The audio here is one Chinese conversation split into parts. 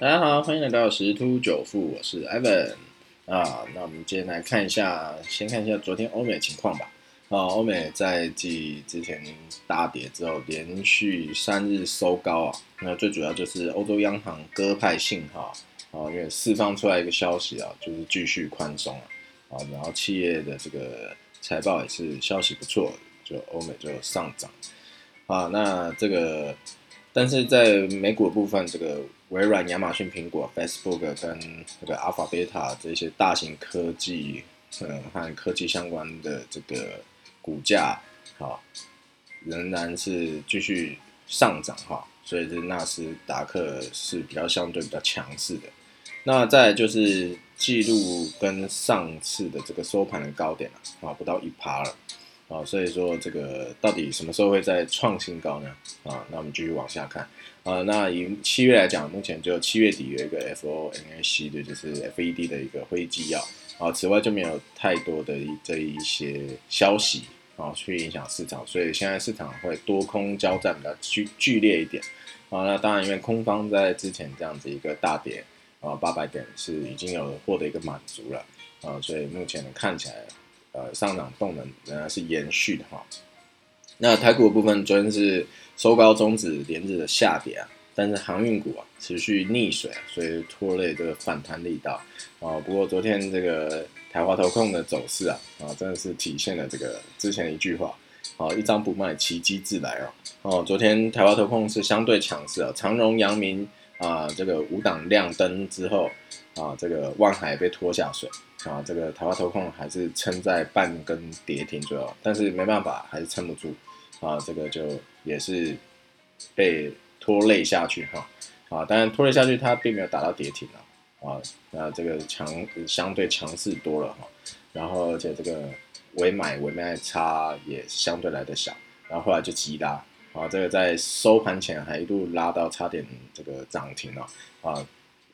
大家好，欢迎来到十突九富，我是 Evan 啊。那我们今天来看一下，先看一下昨天欧美情况吧。啊，欧美在继之前大跌之后，连续三日收高啊。那最主要就是欧洲央行鸽派信号啊，因为释放出来一个消息啊，就是继续宽松啊。啊，然后企业的这个财报也是消息不错，就欧美就上涨。啊，那这个，但是在美股部分，这个微软、亚马逊、苹果、Facebook 跟这个 Alpha、Beta 这些大型科技，嗯，和科技相关的这个股价，哈，仍然是继续上涨哈，所以这纳斯达克是比较相对比较强势的。那再就是记录跟上次的这个收盘的高点啊，啊，不到一趴了。啊，所以说这个到底什么时候会再创新高呢？啊，那我们继续往下看。啊，那以七月来讲，目前就七月底有一个 FOMC 的，就是 FED 的一个会议纪要。啊，此外就没有太多的这一些消息啊，去影响市场。所以现在市场会多空交战比较剧剧烈一点。啊，那当然因为空方在之前这样子一个大跌啊，八百点是已经有获得一个满足了。啊，所以目前看起来。呃，上涨动能仍然是延续的哈。那台股部分，昨天是收高终止连日的下跌啊，但是航运股啊持续逆水啊，所以拖累这个反弹力道啊。不过昨天这个台华投控的走势啊，啊真的是体现了这个之前一句话，啊一张不卖，奇迹自来哦。哦，昨天台华投控是相对强势啊，长荣、阳明啊这个五档亮灯之后啊，这个万海被拖下水。啊，这个台湾投控还是撑在半根跌停左右，但是没办法，还是撑不住。啊，这个就也是被拖累下去哈。啊，当然拖累下去，它并没有打到跌停啊。啊，那这个强相对强势多了哈。然后而且这个尾买尾卖差也相对来的小，然后后来就急拉。啊，这个在收盘前还一度拉到差点这个涨停了。啊。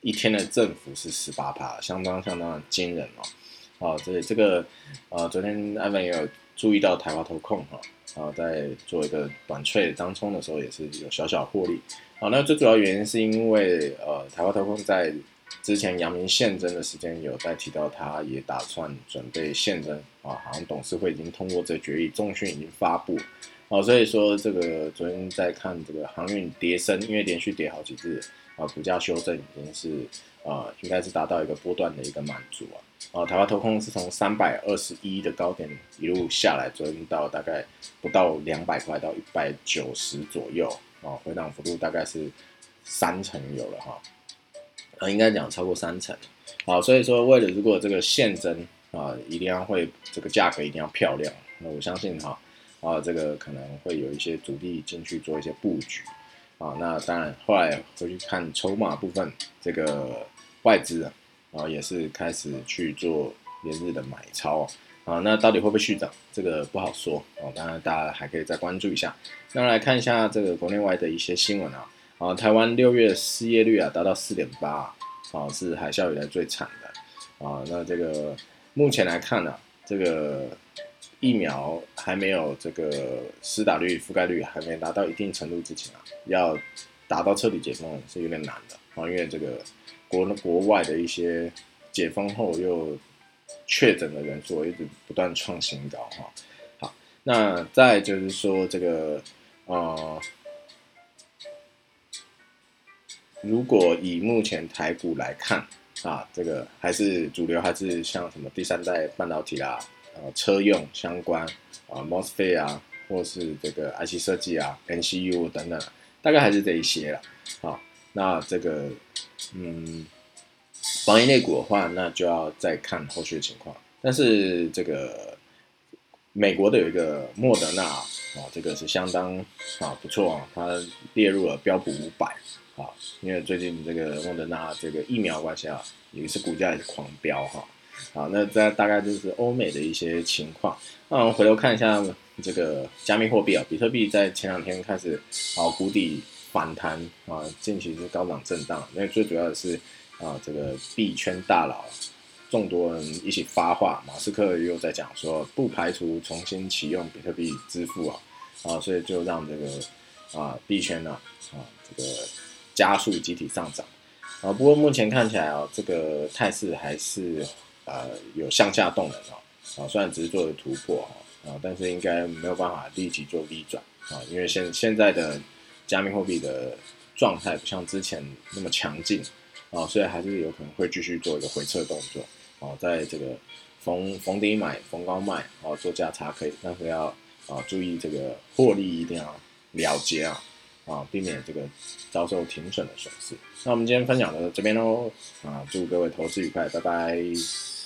一天的振幅是十八帕，相当相当的惊人哦。啊，所以这个呃，昨天艾文也有注意到台华投控哈，啊，在做一个短脆当冲的时候也是有小小获利。好，那最主要原因是因为呃，台华投控在之前阳明现增的时间有在提到，他也打算准备现增啊，好像董事会已经通过这决议，中讯已经发布。好，所以说这个昨天在看这个航运跌升，因为连续跌好几日。啊，股价修正已经是啊，应该是达到一个波段的一个满足啊。啊，台湾投控是从三百二十一的高点一路下来，昨天到大概不到两百块到一百九十左右啊，回档幅度大概是三成有了哈。啊，应该讲超过三成。好，所以说为了如果这个现增啊，一定要会这个价格一定要漂亮。那我相信哈，啊这个可能会有一些主力进去做一些布局。啊，那当然，后来回去看筹码部分，这个外资啊，啊也是开始去做连日的买超啊，那到底会不会续涨？这个不好说啊，当然大家还可以再关注一下。那来看一下这个国内外的一些新闻啊，啊，台湾六月失业率啊达到四点八，啊是海啸以来最惨的啊，那这个目前来看呢，这个。疫苗还没有这个施打率覆盖率还没达到一定程度之前啊，要达到彻底解封是有点难的啊，因为这个国国外的一些解封后又确诊的人数一直不断创新高哈。好，那再就是说这个呃，如果以目前台股来看啊，这个还是主流还是像什么第三代半导体啦。呃，车用相关啊，mosfet 啊，或是这个 IC 设计啊，NCU 等等，大概还是这一些了。好，那这个嗯，防疫类股的话，那就要再看后续的情况。但是这个美国的有一个莫德纳啊，这个是相当啊不错啊，它列入了标普五百啊，因为最近这个莫德纳这个疫苗关系啊，也是股价也是狂飙哈。好，那这大概就是欧美的一些情况。那我们回头看一下这个加密货币啊，比特币在前两天开始啊谷底反弹啊，近期是高涨震荡。那最主要的是啊，这个币圈大佬众多人一起发话，马斯克又在讲说不排除重新启用比特币支付啊啊，所以就让这个啊币圈呢啊这个加速集体上涨。啊，不过目前看起来啊，这个态势还是呃有向下动能哦，啊，虽然只是做了突破哈，啊，但是应该没有办法立即做 V 转啊，因为现现在的加密货币的状态不像之前那么强劲啊，所以还是有可能会继续做一个回撤动作啊，在这个逢逢低买逢高卖啊，做价差可以，但是要啊注意这个获利一定要了结啊。啊，避免这个遭受停损的损失。那我们今天分享到这边喽，啊，祝各位投资愉快，拜拜。